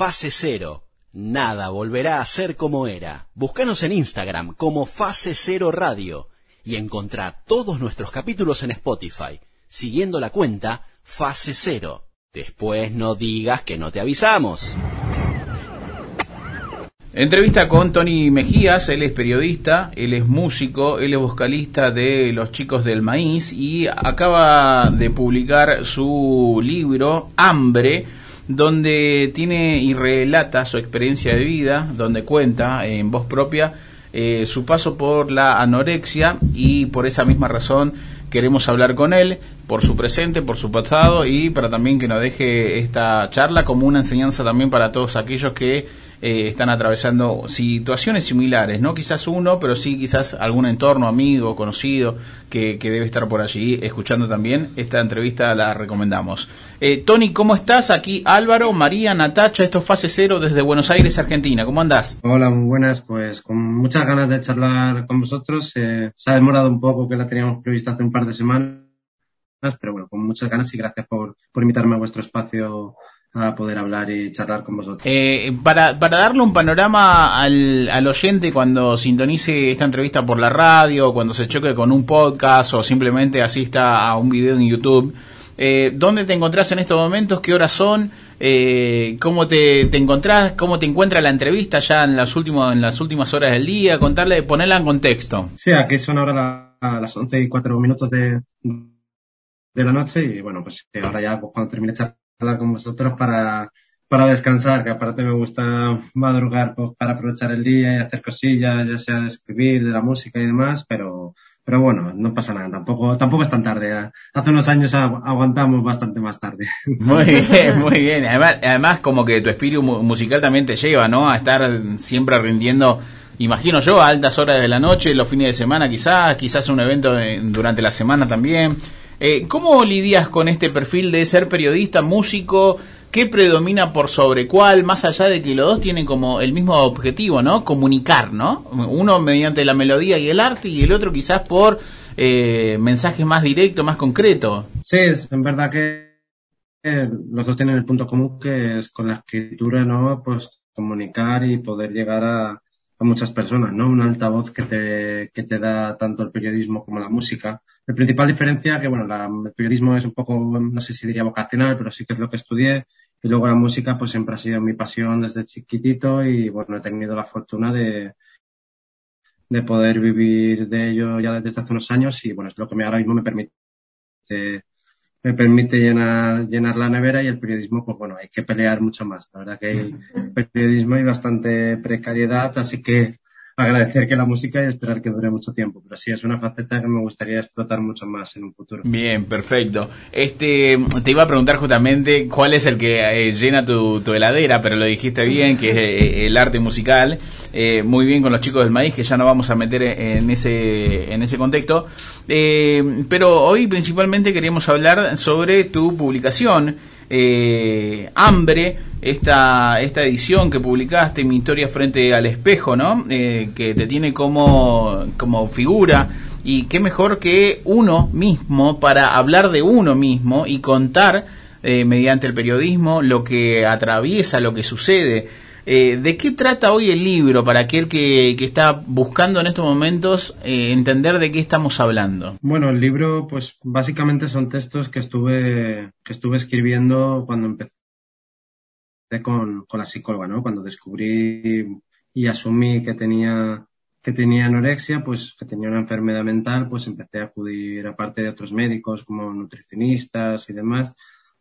Fase Cero. Nada volverá a ser como era. Búscanos en Instagram como Fase Cero Radio y encontrá todos nuestros capítulos en Spotify, siguiendo la cuenta Fase Cero. Después no digas que no te avisamos. Entrevista con Tony Mejías, él es periodista, él es músico, él es vocalista de Los Chicos del Maíz y acaba de publicar su libro Hambre, donde tiene y relata su experiencia de vida, donde cuenta en voz propia eh, su paso por la anorexia y por esa misma razón queremos hablar con él por su presente, por su pasado y para también que nos deje esta charla como una enseñanza también para todos aquellos que eh, están atravesando situaciones similares, no quizás uno, pero sí quizás algún entorno, amigo, conocido, que, debe estar por allí escuchando también. Esta entrevista la recomendamos. Eh, Tony, ¿cómo estás? Aquí Álvaro, María, Natacha, esto es Fase Cero desde Buenos Aires, Argentina. ¿Cómo andás? Hola, muy buenas. Pues con muchas ganas de charlar con vosotros. Eh, se ha demorado un poco que la teníamos prevista hace un par de semanas, pero bueno, con muchas ganas y gracias por, por invitarme a vuestro espacio a poder hablar y charlar con vosotros. Eh, para, para darle un panorama al, al oyente cuando sintonice esta entrevista por la radio, cuando se choque con un podcast o simplemente asista a un video en YouTube, eh, ¿dónde te encontrás en estos momentos? ¿Qué horas son? Eh, ¿Cómo te, te encontrás? ¿Cómo te encuentra la entrevista ya en las, últimas en las últimas horas del día? Contarle, ponerla en contexto. Sí, aquí son ahora las 11 y 4 minutos de, de la noche y bueno, pues ahora ya pues, cuando termine de hablar con vosotros para, para descansar, que aparte me gusta madrugar pues, para aprovechar el día y hacer cosillas, ya sea de escribir, de la música y demás, pero, pero bueno, no pasa nada, tampoco, tampoco es tan tarde. Hace unos años aguantamos bastante más tarde. Muy bien, muy bien. Además, además como que tu espíritu musical también te lleva, ¿no? A estar siempre rindiendo, imagino yo, a altas horas de la noche, los fines de semana quizás, quizás un evento durante la semana también. Eh, ¿Cómo lidias con este perfil de ser periodista, músico? ¿Qué predomina por sobre cuál? Más allá de que los dos tienen como el mismo objetivo, ¿no? Comunicar, ¿no? Uno mediante la melodía y el arte y el otro quizás por eh, mensajes más directos, más concretos. Sí, es en verdad que los dos tienen el punto común que es con la escritura, ¿no? Pues comunicar y poder llegar a, a muchas personas, ¿no? Un altavoz que te, que te da tanto el periodismo como la música la principal diferencia que, bueno, el periodismo es un poco, no sé si diría vocacional, pero sí que es lo que estudié. Y luego la música, pues siempre ha sido mi pasión desde chiquitito y, bueno, he tenido la fortuna de, de poder vivir de ello ya desde hace unos años y, bueno, es lo que me, ahora mismo me permite, me permite llenar, llenar la nevera y el periodismo, pues bueno, hay que pelear mucho más. La verdad que hay periodismo y bastante precariedad, así que agradecer que la música y esperar que dure mucho tiempo. Pero sí, es una faceta que me gustaría explotar mucho más en un futuro. Bien, perfecto. Este, te iba a preguntar justamente cuál es el que eh, llena tu, heladera, pero lo dijiste bien, que es eh, el arte musical. Eh, muy bien con los chicos del maíz, que ya no vamos a meter en ese, en ese contexto. pero hoy principalmente queríamos hablar sobre tu publicación eh, Hambre, esta, esta edición que publicaste, Mi historia frente al espejo, ¿no? Eh, que te tiene como, como figura. Y qué mejor que uno mismo para hablar de uno mismo y contar eh, mediante el periodismo lo que atraviesa, lo que sucede. Eh, ¿De qué trata hoy el libro para aquel que, está buscando en estos momentos eh, entender de qué estamos hablando? Bueno, el libro, pues básicamente son textos que estuve, que estuve escribiendo cuando empecé con, con la psicóloga, ¿no? Cuando descubrí y asumí que tenía que tenía anorexia, pues que tenía una enfermedad mental, pues empecé a acudir aparte de otros médicos como nutricionistas y demás,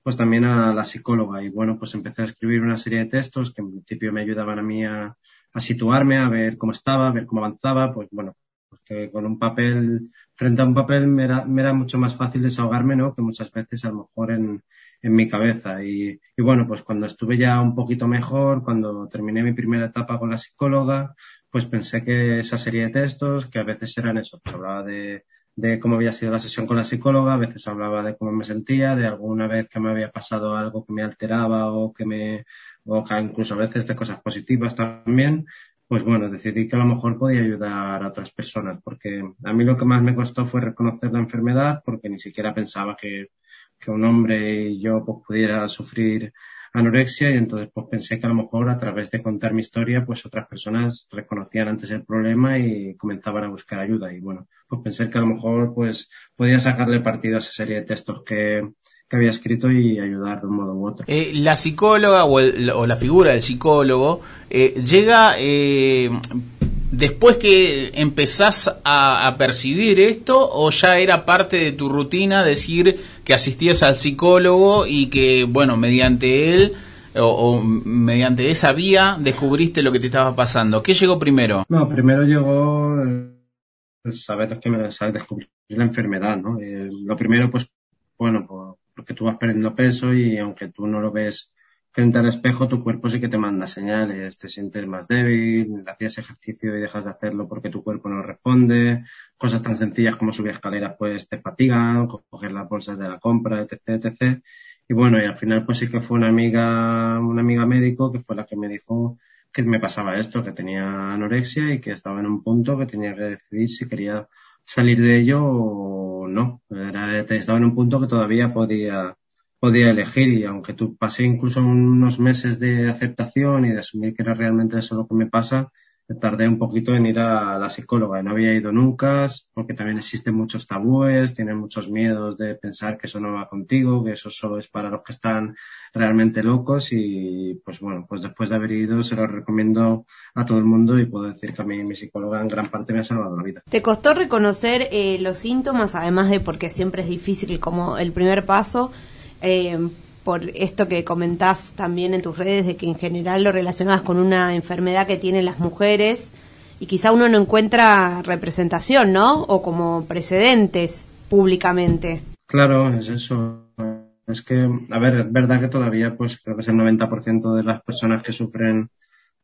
pues también a la psicóloga. Y bueno, pues empecé a escribir una serie de textos que en principio me ayudaban a mí a, situarme, a ver cómo estaba, a ver cómo avanzaba. Pues bueno, porque con un papel, frente a un papel me era, mucho más fácil desahogarme, ¿no? Que muchas veces a lo mejor en, en mi cabeza. Y, y bueno, pues cuando estuve ya un poquito mejor, cuando terminé mi primera etapa con la psicóloga, pues pensé que esa serie de textos, que a veces eran eso, pues hablaba de, de cómo había sido la sesión con la psicóloga, a veces hablaba de cómo me sentía, de alguna vez que me había pasado algo que me alteraba o que me, o incluso a veces de cosas positivas también, pues bueno, decidí que a lo mejor podía ayudar a otras personas, porque a mí lo que más me costó fue reconocer la enfermedad, porque ni siquiera pensaba que, que un hombre y yo pues, pudiera sufrir anorexia y entonces pues pensé que a lo mejor a través de contar mi historia pues otras personas reconocían antes el problema y comenzaban a buscar ayuda y bueno pues pensé que a lo mejor pues podía sacarle partido a esa serie de textos que, que había escrito y ayudar de un modo u otro. Eh, la psicóloga o, o, la figura del psicólogo eh, llega eh, después que empezás a, percibir esto o ya era parte de tu rutina decir que asistías al psicólogo y que, bueno, mediante él o, mediante esa vía descubriste lo que te estaba pasando. ¿Qué llegó primero? No, primero llegó saber que me saber descubrir la enfermedad, ¿no? Eh, lo primero, pues, bueno, pues, porque tú vas perdiendo peso y aunque tú no lo ves frente al espejo, tu cuerpo sí que te manda señales, te sientes más débil, hacías ejercicio y dejas de hacerlo porque tu cuerpo no responde, cosas tan sencillas como subir escaleras pues te fatigan, coger las bolsas de la compra, etc, etc. Y bueno, y al final pues sí que fue una amiga, una amiga médico que fue la que me dijo que me pasaba esto, que tenía anorexia y que estaba en un punto que tenía que decidir si quería salir de ello o no. Era, estaba en un punto que todavía podía podía elegir y aunque tú pasé incluso unos meses de aceptación y de asumir que era realmente eso lo que me pasa, tardé un poquito en ir a la psicóloga. No había ido nunca porque también existen muchos tabúes, tienen muchos miedos de pensar que eso no va contigo, que eso solo es para los que están realmente locos y pues bueno, pues después de haber ido se lo recomiendo a todo el mundo y puedo decir que a mí mi psicóloga en gran parte me ha salvado la vida. ¿Te costó reconocer eh, los síntomas, además de porque siempre es difícil como el primer paso? Eh, por esto que comentás también en tus redes, de que en general lo relacionas con una enfermedad que tienen las mujeres y quizá uno no encuentra representación, ¿no? O como precedentes públicamente. Claro, es eso. Es que, a ver, es verdad que todavía, pues creo que es el 90% de las personas que sufren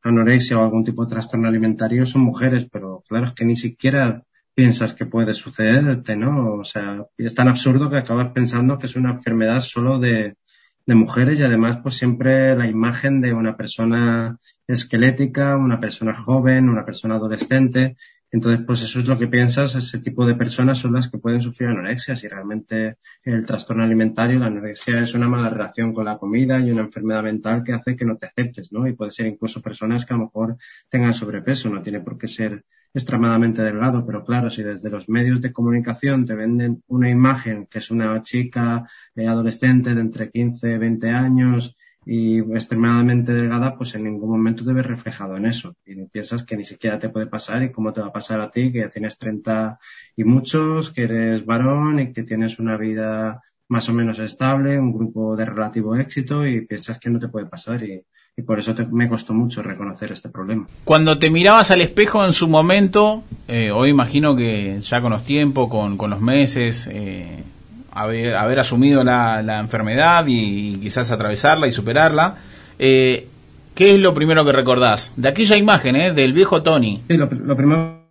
anorexia o algún tipo de trastorno alimentario son mujeres, pero claro, es que ni siquiera piensas que puede sucederte, ¿no? O sea, es tan absurdo que acabas pensando que es una enfermedad solo de, de mujeres y además pues siempre la imagen de una persona esquelética, una persona joven, una persona adolescente. Entonces, pues eso es lo que piensas, ese tipo de personas son las que pueden sufrir anorexia. Si realmente el trastorno alimentario, la anorexia es una mala relación con la comida y una enfermedad mental que hace que no te aceptes, ¿no? Y puede ser incluso personas que a lo mejor tengan sobrepeso, no tiene por qué ser extremadamente delgado, pero claro, si desde los medios de comunicación te venden una imagen que es una chica eh, adolescente de entre 15 y 20 años y extremadamente delgada, pues en ningún momento te ves reflejado en eso. Y piensas que ni siquiera te puede pasar y cómo te va a pasar a ti, que ya tienes 30 y muchos, que eres varón y que tienes una vida más o menos estable, un grupo de relativo éxito y piensas que no te puede pasar y, y por eso te, me costó mucho reconocer este problema. Cuando te mirabas al espejo en su momento, eh, hoy imagino que ya con los tiempos, con, con los meses, eh, haber, haber, asumido la, la enfermedad y, y, quizás atravesarla y superarla, eh, ¿qué es lo primero que recordás? De aquella imagen, ¿eh? del viejo Tony. Sí, lo, lo primero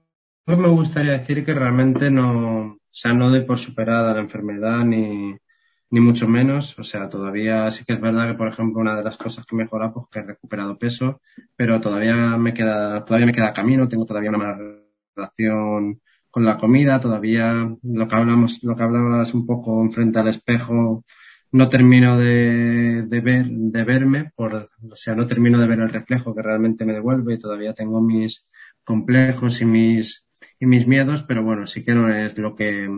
que me gustaría decir que realmente no, o sea, no doy por superada la enfermedad ni, ni mucho menos. O sea, todavía sí que es verdad que, por ejemplo, una de las cosas que he pues que he recuperado peso, pero todavía me queda, todavía me queda camino, tengo todavía una mala relación con la comida, todavía lo que hablamos, lo que hablabas un poco enfrente al espejo, no termino de, de ver, de verme, por, o sea, no termino de ver el reflejo que realmente me devuelve y todavía tengo mis complejos y mis, y mis miedos, pero bueno, sí que no es lo que,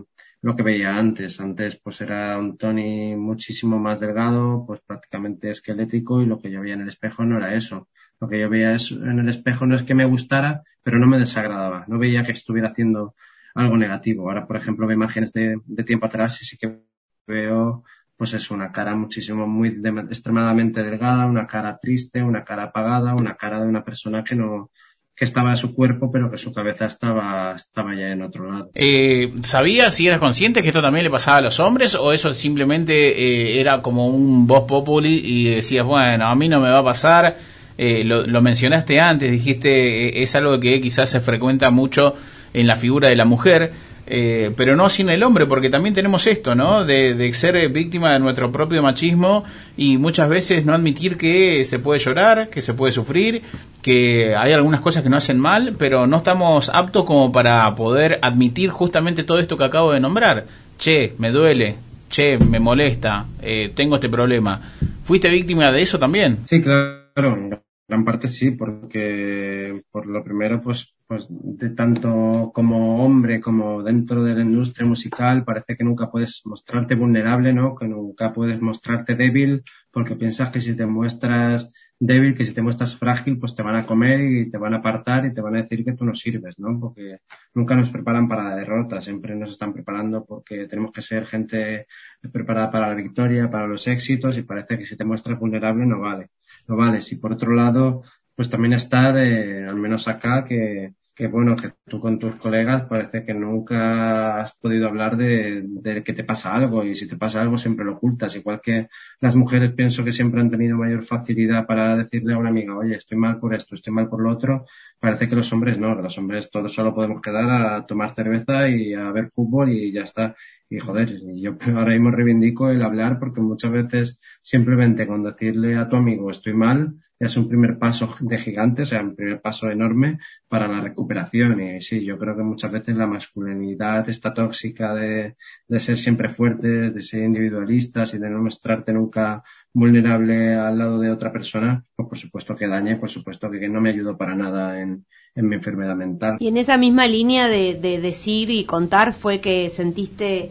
lo que veía antes. Antes pues era un Tony muchísimo más delgado, pues prácticamente esquelético y lo que yo veía en el espejo no era eso. Lo que yo veía en el espejo no es que me gustara, pero no me desagradaba. No veía que estuviera haciendo algo negativo. Ahora, por ejemplo, veo imágenes de, de tiempo atrás y sí que veo pues es una cara muchísimo muy de, extremadamente delgada, una cara triste, una cara apagada, una cara de una persona que no, que estaba su cuerpo, pero que su cabeza estaba, estaba ya en otro lado. Eh, ¿Sabías si eras consciente que esto también le pasaba a los hombres o eso simplemente eh, era como un voz populi y decías, bueno, a mí no me va a pasar? Eh, lo, lo, mencionaste antes, dijiste, es algo que quizás se frecuenta mucho en la figura de la mujer. Eh, pero no sin el hombre, porque también tenemos esto, ¿no? De, de, ser víctima de nuestro propio machismo y muchas veces no admitir que se puede llorar, que se puede sufrir, que hay algunas cosas que no hacen mal, pero no estamos aptos como para poder admitir justamente todo esto que acabo de nombrar. Che, me duele, che, me molesta, eh, tengo este problema. ¿Fuiste víctima de eso también? Sí, claro, en gran parte sí, porque por lo primero, pues, pues de tanto como hombre como dentro de la industria musical, parece que nunca puedes mostrarte vulnerable, ¿no? Que nunca puedes mostrarte débil, porque piensas que si te muestras débil, que si te muestras frágil, pues te van a comer y te van a apartar y te van a decir que tú no sirves, ¿no? Porque nunca nos preparan para la derrota, siempre nos están preparando porque tenemos que ser gente preparada para la victoria, para los éxitos y parece que si te muestras vulnerable no vale, no vale. Y por otro lado, pues también está de, al menos acá, que, que bueno, que tú con tus colegas parece que nunca has podido hablar de, de, que te pasa algo y si te pasa algo siempre lo ocultas. Igual que las mujeres pienso que siempre han tenido mayor facilidad para decirle a una amiga, oye, estoy mal por esto, estoy mal por lo otro. Parece que los hombres no, los hombres todos solo podemos quedar a tomar cerveza y a ver fútbol y ya está. Y joder, yo ahora mismo reivindico el hablar porque muchas veces simplemente con decirle a tu amigo estoy mal, es un primer paso de gigante, o sea, un primer paso enorme para la recuperación. Y sí, yo creo que muchas veces la masculinidad está tóxica de, de ser siempre fuertes, de ser individualistas y de no mostrarte nunca vulnerable al lado de otra persona, pues por supuesto que daña por supuesto que no me ayudó para nada en, en mi enfermedad mental. Y en esa misma línea de, de decir y contar fue que sentiste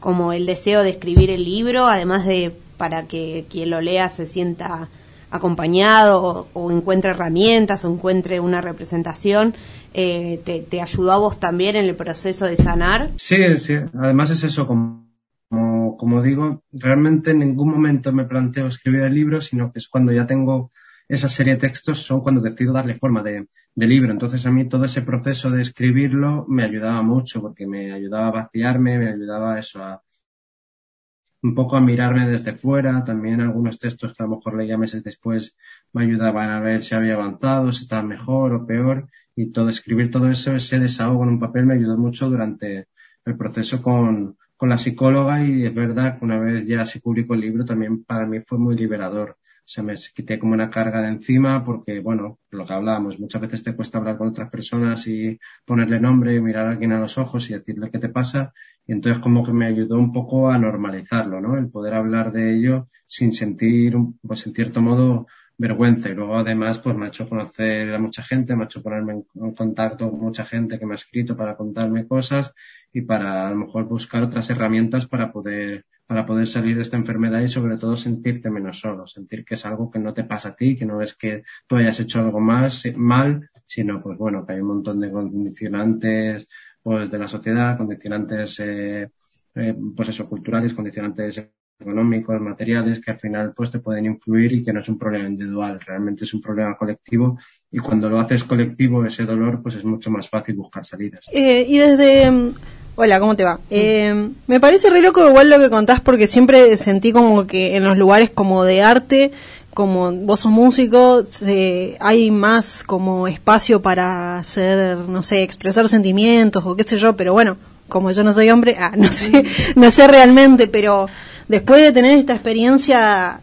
como el deseo de escribir el libro, además de para que quien lo lea se sienta acompañado o, encuentre herramientas o encuentre una representación, eh, te, ayudó a vos también en el proceso de sanar? Sí, sí. Además es eso, como, como, digo, realmente en ningún momento me planteo escribir el libro, sino que es cuando ya tengo esa serie de textos, son cuando decido darle forma de, de libro. Entonces a mí todo ese proceso de escribirlo me ayudaba mucho porque me ayudaba a vaciarme, me ayudaba eso, a, un poco a mirarme desde fuera, también algunos textos que a lo mejor leía meses después me ayudaban a ver si había avanzado, si estaba mejor o peor, y todo, escribir todo eso, ese desahogo en un papel me ayudó mucho durante el proceso con, con la psicóloga. Y es verdad que una vez ya se publicó el libro también para mí fue muy liberador se me quité como una carga de encima porque, bueno, lo que hablábamos, muchas veces te cuesta hablar con otras personas y ponerle nombre, y mirar a alguien a los ojos y decirle qué te pasa. Y entonces como que me ayudó un poco a normalizarlo, ¿no? El poder hablar de ello sin sentir, pues en cierto modo, vergüenza. Y luego además, pues me ha hecho conocer a mucha gente, me ha hecho ponerme en contacto con mucha gente que me ha escrito para contarme cosas y para a lo mejor buscar otras herramientas para poder para poder salir de esta enfermedad y sobre todo sentirte menos solo, sentir que es algo que no te pasa a ti, que no es que tú hayas hecho algo más mal, sino pues bueno, que hay un montón de condicionantes pues de la sociedad, condicionantes eh, eh, pues eso, culturales, condicionantes económicos, materiales, que al final pues te pueden influir y que no es un problema individual, realmente es un problema colectivo y cuando lo haces colectivo ese dolor pues es mucho más fácil buscar salidas. Eh, y desde Hola, ¿cómo te va? Eh, me parece re loco igual lo que contás porque siempre sentí como que en los lugares como de arte, como vos sos músico, hay más como espacio para hacer, no sé, expresar sentimientos o qué sé yo, pero bueno, como yo no soy hombre, ah, no sé, no sé realmente, pero después de tener esta experiencia,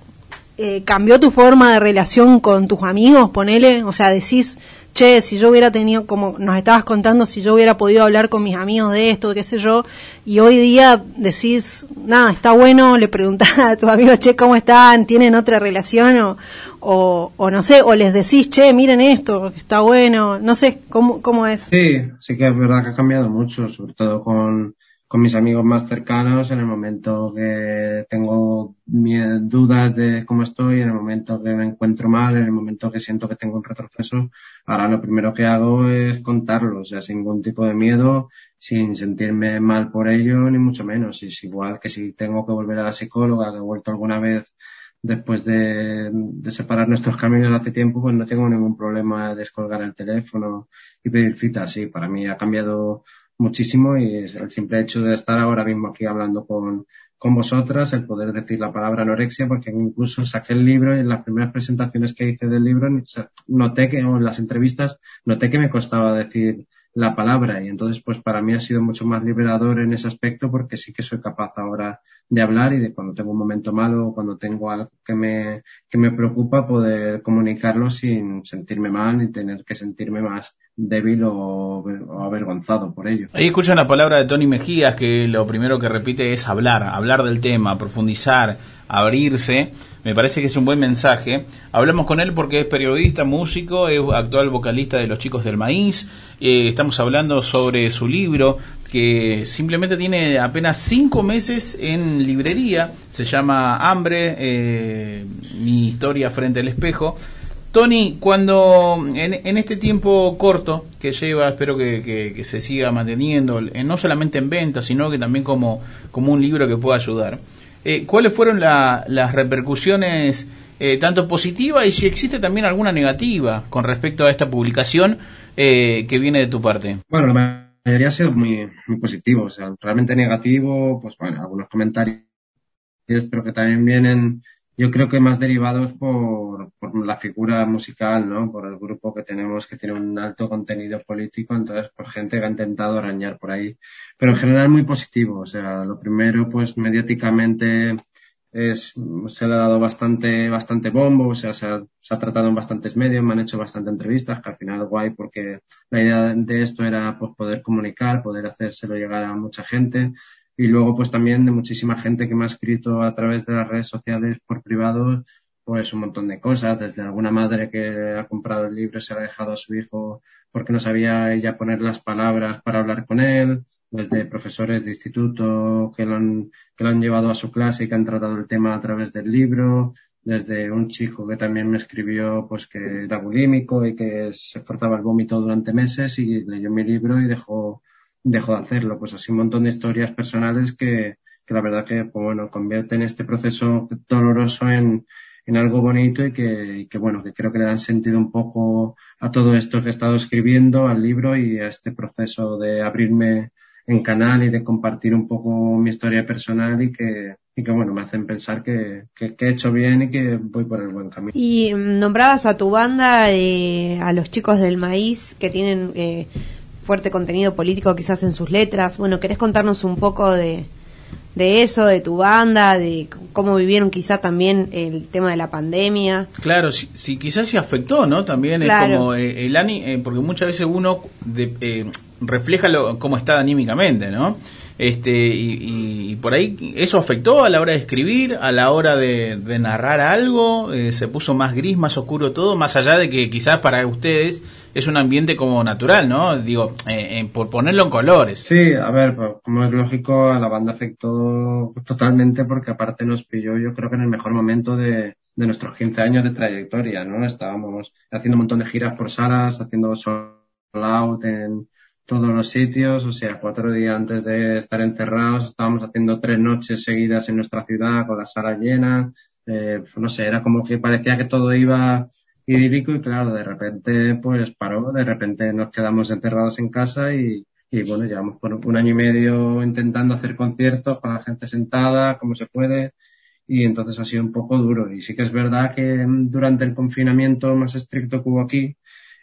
eh, ¿cambió tu forma de relación con tus amigos? Ponele, o sea, decís che, si yo hubiera tenido, como nos estabas contando, si yo hubiera podido hablar con mis amigos de esto, qué sé yo, y hoy día decís, nada, está bueno, le preguntás a tus amigos, che, ¿cómo están? ¿Tienen otra relación? O, o, o no sé, o les decís, che, miren esto, está bueno, no sé, ¿cómo, cómo es? Sí, sí que es verdad que ha cambiado mucho, sobre todo con con mis amigos más cercanos en el momento que tengo dudas de cómo estoy, en el momento que me encuentro mal, en el momento que siento que tengo un retroceso, ahora lo primero que hago es contarlo, o sea, sin ningún tipo de miedo, sin sentirme mal por ello, ni mucho menos. Es igual que si tengo que volver a la psicóloga, que he vuelto alguna vez después de, separar nuestros caminos hace tiempo, pues no tengo ningún problema de descolgar el teléfono y pedir cita. Sí, para mí ha cambiado muchísimo y el simple hecho de estar ahora mismo aquí hablando con, con vosotras, el poder decir la palabra anorexia, porque incluso saqué el libro y en las primeras presentaciones que hice del libro noté que, o en las entrevistas, noté que me costaba decir la palabra y entonces pues para mí ha sido mucho más liberador en ese aspecto porque sí que soy capaz ahora de hablar y de cuando tengo un momento malo o cuando tengo algo que me, que me preocupa poder comunicarlo sin sentirme mal y tener que sentirme más débil o, avergonzado por ello. Ahí escuchan la palabra de Tony Mejías que lo primero que repite es hablar, hablar del tema, profundizar, abrirse. Me parece que es un buen mensaje. Hablamos con él porque es periodista, músico, es actual vocalista de Los Chicos del Maíz. Eh, estamos hablando sobre su libro que simplemente tiene apenas cinco meses en librería. Se llama Hambre, eh, mi historia frente al espejo. Tony, cuando en, este tiempo corto que lleva, espero que, se siga manteniendo, no solamente en venta, sino que también como, como un libro que pueda ayudar. Eh, ¿cuáles fueron las repercusiones eh, tanto positivas y si existe también alguna negativa con respecto a esta publicación eh, que viene de tu parte? Bueno, la mayoría ha sido muy, muy positivo, o sea, realmente negativo, pues bueno, algunos comentarios, pero que también vienen yo creo que más derivados por, por, la figura musical, ¿no? Por el grupo que tenemos que tiene un alto contenido político, entonces por gente que ha intentado arañar por ahí. Pero en general muy positivo, o sea, lo primero, pues mediáticamente es, se le ha dado bastante, bastante bombo, o sea, se ha, tratado en bastantes medios, me han hecho bastante entrevistas, que al final guay porque la idea de esto era pues poder comunicar, poder hacérselo llegar a mucha gente y luego pues también de muchísima gente que me ha escrito a través de las redes sociales por privado pues un montón de cosas, desde alguna madre que ha comprado el libro y se lo ha dejado a su hijo porque no sabía ella poner las palabras para hablar con él, desde profesores de instituto que lo han, que lo han llevado a su clase y que han tratado el tema a través del libro, desde un chico que también me escribió pues que era bulímico y que se forzaba el vómito durante meses y leyó mi libro y dejó dejó de hacerlo. Pues así un montón de historias personales que, que la verdad que, pues, bueno, convierten este proceso doloroso en, en algo bonito y que, que, bueno, que creo que le dan sentido un poco a todo esto que he estado escribiendo, al libro y a este proceso de abrirme en canal y de compartir un poco mi historia personal y que, y que bueno, me hacen pensar que, que, he hecho bien y que voy por el buen camino. Y nombrabas a tu banda, eh, a los chicos del maíz que tienen eh, fuerte contenido político quizás en sus letras. Bueno, ¿querés contarnos un poco de, de eso, de tu banda, de cómo vivieron quizá también el tema de la pandemia? Claro, sí, quizás se afectó, ¿no? También es como eh, el ani, eh, porque muchas veces uno eh, refleja lo, cómo está anímicamente, ¿no? Este, y, por ahí eso afectó a la hora de escribir, a la hora de, de narrar algo, se puso más gris, más oscuro todo, más allá de que quizás para ustedes es un ambiente como natural, ¿no? Digo, eh, eh, por ponerlo en colores. Sí, a ver, pues, como es lógico, a la banda afectó totalmente porque aparte nos pilló yo creo que en el mejor momento de, de nuestros 15 años de trayectoria, ¿no? Estábamos haciendo un montón de giras por salas, haciendo sold out en todos los sitios, o sea, cuatro días antes de estar encerrados, estábamos haciendo tres noches seguidas en nuestra ciudad con la sala llena, eh, no sé, era como que parecía que todo iba idílico y claro, de repente pues paró, de repente nos quedamos encerrados en casa y, y bueno, llevamos por un año y medio intentando hacer conciertos con la gente sentada, como se puede, y entonces ha sido un poco duro. Y sí que es verdad que durante el confinamiento más estricto que hubo aquí,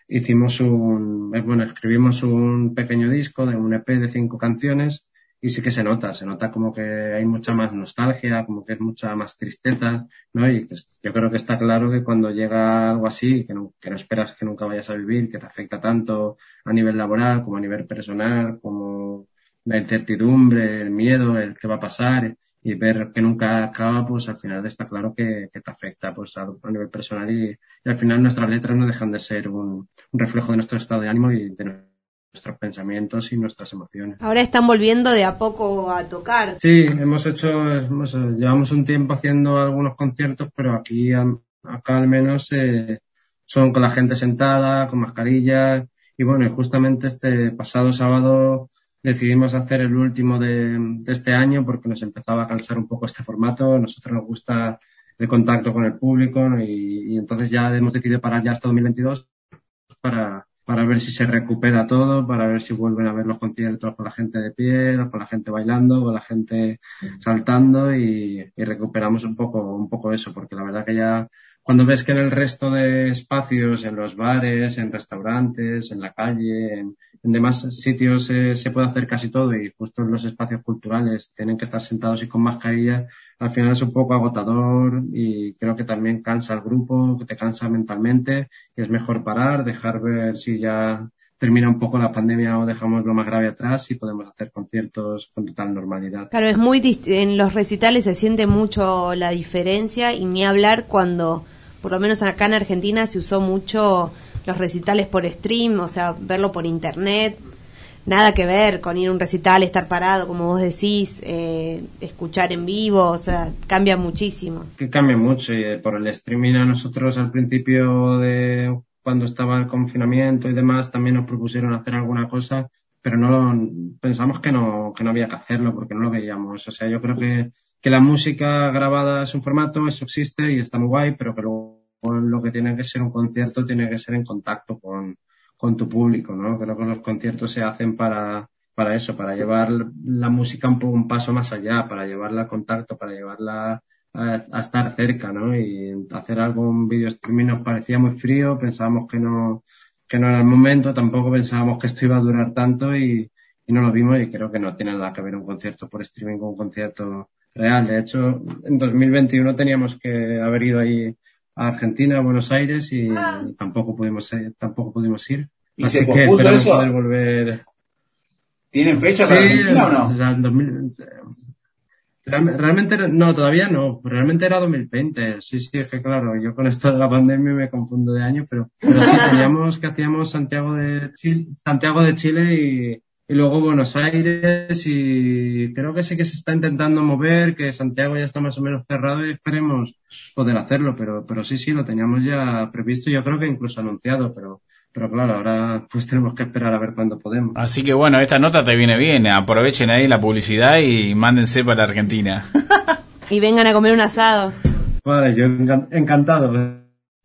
hicimos un, eh, bueno, escribimos un pequeño disco de un EP de cinco canciones y sí que se nota, se nota como que hay mucha más nostalgia, como que es mucha más tristeza, ¿no? Y yo creo que está claro que cuando llega algo así, que no, que no esperas que nunca vayas a vivir, que te afecta tanto a nivel laboral como a nivel personal, como la incertidumbre, el miedo, el qué va a pasar y ver que nunca acaba, pues al final está claro que, te afecta pues a, nivel personal y, al final nuestras letras no dejan de ser un, un reflejo de nuestro estado de ánimo y de nuestros pensamientos y nuestras emociones. Ahora están volviendo de a poco a tocar. Sí, hemos hecho, llevamos un tiempo haciendo algunos conciertos, pero aquí, acá al menos, eh, son con la gente sentada, con mascarillas, y bueno, y justamente este pasado sábado decidimos hacer el último de, este año porque nos empezaba a cansar un poco este formato. A nosotros nos gusta el contacto con el público y, y entonces ya hemos decidido parar ya hasta 2022 para, para ver si se recupera todo, para ver si vuelven a ver los conciertos con la gente de pie, con la gente bailando, con la gente saltando y, recuperamos un poco, un poco eso, porque la verdad que ya cuando ves que en el resto de espacios, en los bares, en restaurantes, en la calle, en, demás sitios eh, se puede hacer casi todo y justo en los espacios culturales tienen que estar sentados y con mascarilla, al final es un poco agotador y creo que también cansa al grupo, que te cansa mentalmente y es mejor parar, dejar ver si ya termina un poco la pandemia o dejamos lo más grave atrás y podemos hacer conciertos con total normalidad. Claro, es muy en los recitales se siente mucho la diferencia y ni hablar cuando por lo menos acá en Argentina se usó mucho los recitales por stream, o sea, verlo por internet, nada que ver con ir a un recital, estar parado, como vos decís, eh, escuchar en vivo, o sea, cambia muchísimo. Que cambia mucho y eh, por el streaming a nosotros al principio de cuando estaba el confinamiento y demás también nos propusieron hacer alguna cosa, pero no lo, pensamos que no, que no había que hacerlo porque no lo veíamos. O sea, yo creo que que la música grabada es un formato, eso existe y está muy guay, pero que luego lo que tiene que ser un concierto tiene que ser en contacto con, con tu público, ¿no? Creo que los conciertos se hacen para, para eso, para llevar la música un, un paso más allá, para llevarla a contacto, para llevarla a, estar cerca, ¿no? Y hacer algún video streaming nos parecía muy frío, pensábamos que no, que no era el momento, tampoco pensábamos que esto iba a durar tanto y, y no lo vimos y creo que no tiene nada que ver un concierto por streaming con un concierto real. De hecho, en 2021 teníamos que haber ido ahí a Argentina, a Buenos Aires y ah. tampoco pudimos ir, tampoco pudimos ir. ¿Y Así que esperamos poder volver. ¿Tienen fecha para Argentina o no? O sea, Realmente, no, todavía no. Realmente era 2020. Sí, sí, es que claro, yo con esto de la pandemia me confundo de año, pero, pero sí teníamos que hacíamos Santiago de Chile, Santiago de Chile y, y luego Buenos Aires y creo que sí que se está intentando mover, que Santiago ya está más o menos cerrado y esperemos poder hacerlo, pero, pero sí, sí, lo teníamos ya previsto, yo creo que incluso anunciado, pero, pero claro, ahora pues tenemos que esperar a ver cuándo podemos. Así que bueno, esta nota te viene bien, aprovechen ahí la publicidad y mándense para Argentina. y vengan a comer un asado. Vale, yo encantado.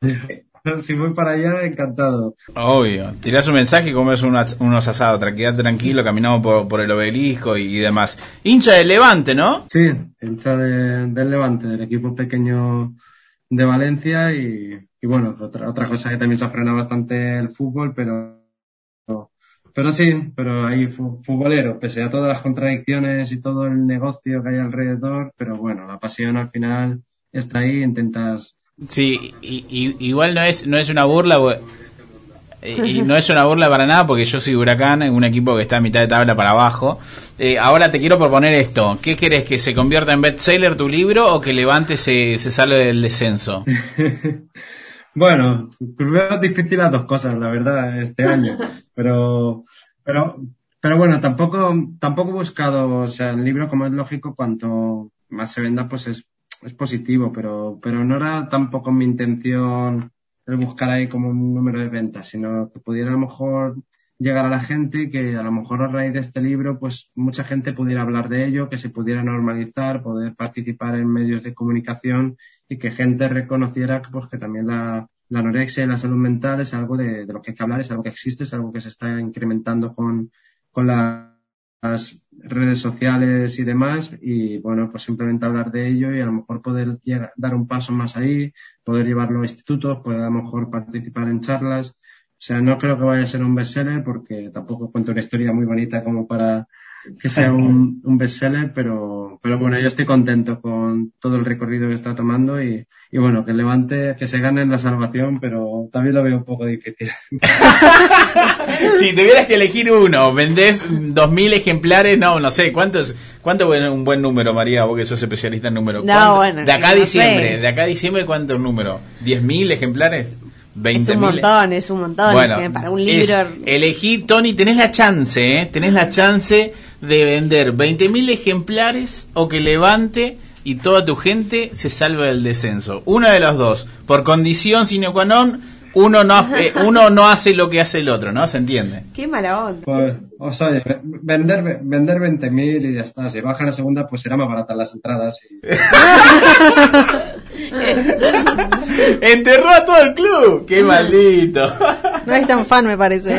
si voy para allá, encantado. Obvio. Tirás un mensaje y comes unos asados. Tranquilidad, tranquilo, caminamos por, el obelisco y, demás. Hincha del Levante, ¿no? Sí, hincha del Levante, del equipo pequeño de Valencia y, bueno, otra, otra cosa que también se frena bastante el fútbol, pero pero sí, pero hay futbolero, pese a todas las contradicciones y todo el negocio que hay alrededor, pero bueno, la pasión al final está ahí, intentas Sí, y, igual no es, no es una burla, y, no es una burla para nada porque yo soy Huracán, un equipo que está a mitad de tabla para abajo. Eh, ahora te quiero proponer esto. ¿Qué querés? ¿Que se convierta en bestseller tu libro o que Levante se, se sale del descenso? bueno, primero difícil las dos cosas, la verdad, este año. Pero, pero, pero bueno, tampoco, tampoco he buscado, o sea, el libro, como es lógico, cuanto más se venda, pues es es positivo, pero, pero no era tampoco mi intención el buscar ahí como un número de ventas, sino que pudiera a lo mejor llegar a la gente que a lo mejor a raíz de este libro pues mucha gente pudiera hablar de ello, que se pudiera normalizar, poder participar en medios de comunicación y que gente reconociera pues que también la, la anorexia y la salud mental es algo de, de, lo que hay que hablar, es algo que existe, es algo que se está incrementando con, con la las redes sociales y demás y bueno, pues simplemente hablar de ello y a lo mejor poder dar un paso más ahí, poder llevarlo a institutos, poder a lo mejor participar en charlas. O sea, no creo que vaya a ser un bestseller porque tampoco cuento una historia muy bonita como para que sea un, un bestseller, pero, pero bueno, yo estoy contento con todo el recorrido que está tomando y, y bueno, que levante, que se gane en la salvación, pero también lo veo un poco difícil. si tuvieras que elegir uno, vendés dos mil ejemplares, no, no sé, ¿cuántos, cuánto es un buen número, María, vos que sos especialista en números? No, bueno, de acá a diciembre, de acá a diciembre, ¿cuántos números? ¿Diez mil ejemplares? 20 es un montón, es un montón. Bueno, para un libro. elegí, Tony, tenés la chance, ¿eh? Tenés la chance de vender 20.000 ejemplares o que levante y toda tu gente se salve del descenso. Una de los dos. Por condición sine qua non, uno no, uno no hace lo que hace el otro, ¿no? ¿Se entiende? Qué mala onda. Pues, o sea, vender, vender 20.000 y ya está. Si baja la segunda, pues será más barata las entradas. Y... Enterró a todo el club. Qué maldito. No es tan fan, me parece.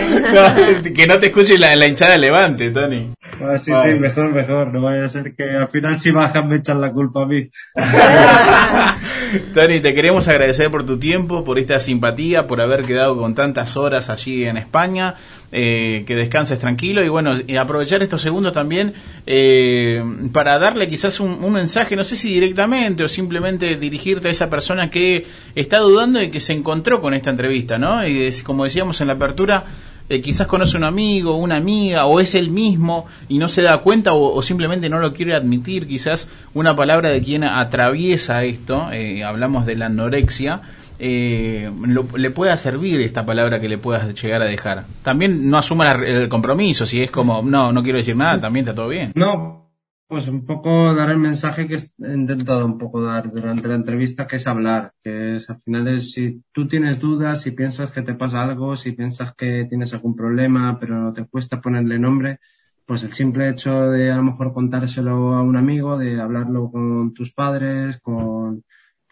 que no te escuche la, la hinchada de Levante, Tony. Ah, sí, sí, mejor, mejor. No vaya a ser que al final si bajan me echan la culpa a mí. Tony, te queremos agradecer por tu tiempo, por esta simpatía, por haber quedado con tantas horas allí en España. Eh, que descanses tranquilo y bueno, y aprovechar estos segundos también eh, para darle quizás un, mensaje, no sé si directamente o simplemente dirigirte a esa persona que está dudando y que se encontró con esta entrevista, ¿no? Y como decíamos en la apertura, eh, quizás conoce un amigo, una amiga, o es el mismo y no se da cuenta o, simplemente no lo quiere admitir, quizás una palabra de quien atraviesa esto, eh, hablamos de la anorexia, eh, le pueda servir esta palabra que le puedas llegar a dejar. También no asuma el compromiso, si es como, no, no quiero decir nada, también está todo bien. No, pues un poco dar el mensaje que he intentado un poco dar durante la entrevista, que es hablar, que es al final es si tú tienes dudas, si piensas que te pasa algo, si piensas que tienes algún problema, pero no te cuesta ponerle nombre, pues el simple hecho de a lo mejor contárselo a un amigo, de hablarlo con tus padres, con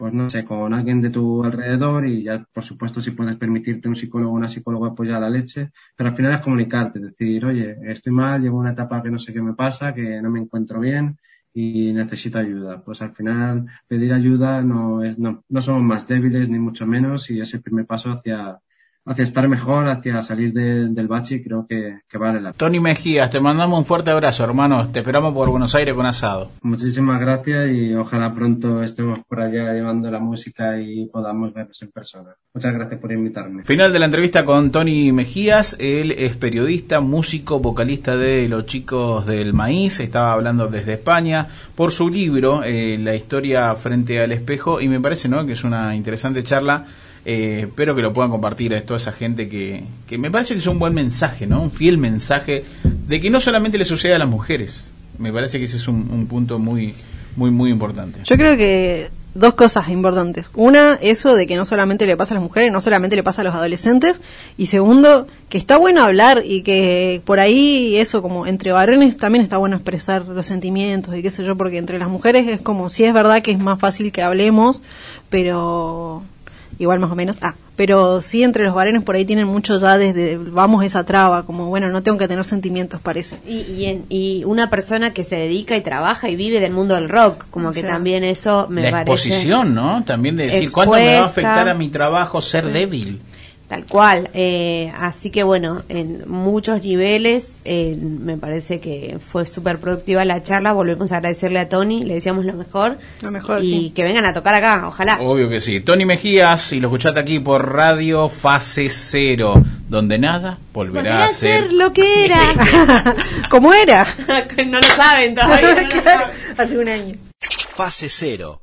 pues no sé, con alguien de tu alrededor y ya, por supuesto, si puedes permitirte un psicólogo o una psicóloga apoyar la leche, pero al final es comunicarte, decir, oye, estoy mal, llevo una etapa que no sé qué me pasa, que no me encuentro bien y necesito ayuda. Pues al final pedir ayuda no es, no, no somos más débiles ni mucho menos y es el primer paso hacia, hacia estar mejor, hacia salir del bache creo que, vale la pena. Tony Mejías, te mandamos un fuerte abrazo, hermano. Te esperamos por Buenos Aires con asado. Muchísimas gracias y ojalá pronto estemos por allá llevando la música y podamos vernos en persona. Muchas gracias por invitarme. Final de la entrevista con Tony Mejías. Él es periodista, músico, vocalista de Los Chicos del Maíz. Estaba hablando desde España por su libro, eh, La historia frente al espejo. Y me parece ¿no? que es una interesante charla eh, espero que lo puedan compartir a toda esa gente que, que me parece que es un buen mensaje, ¿no? Un fiel mensaje de que no solamente le sucede a las mujeres. Me parece que ese es un, punto muy, muy, muy importante. Yo creo que dos cosas importantes. Una, eso de que no solamente le pasa a las mujeres, no solamente le pasa a los adolescentes. Y segundo, que está bueno hablar y que por ahí eso, como entre varones, también está bueno expresar los sentimientos y qué sé yo, porque entre las mujeres es como, si es verdad que es más fácil que hablemos, pero igual más o menos. Ah, pero sí entre los varones por ahí tienen mucho ya desde, vamos, esa traba, como bueno, no tengo que tener sentimientos, parece. Y, y, y una persona que se dedica y trabaja y vive del mundo del rock, como que también eso me la exposición, ¿no? También de decir, ¿cuánto me va a afectar a mi trabajo ser débil? Tal cual. Eh, así que bueno, en muchos niveles eh, me parece que fue súper productiva la charla. Volvemos a agradecerle a Tony, le decíamos lo mejor. Lo mejor, Y que vengan a tocar acá, ojalá. Obvio que sí. Tony Mejías, y lo escuchaste aquí por Radio Fase Cero, donde nada volverá, a ser lo que era. ¿Cómo era? no lo saben todavía. Hace un año. Fase Cero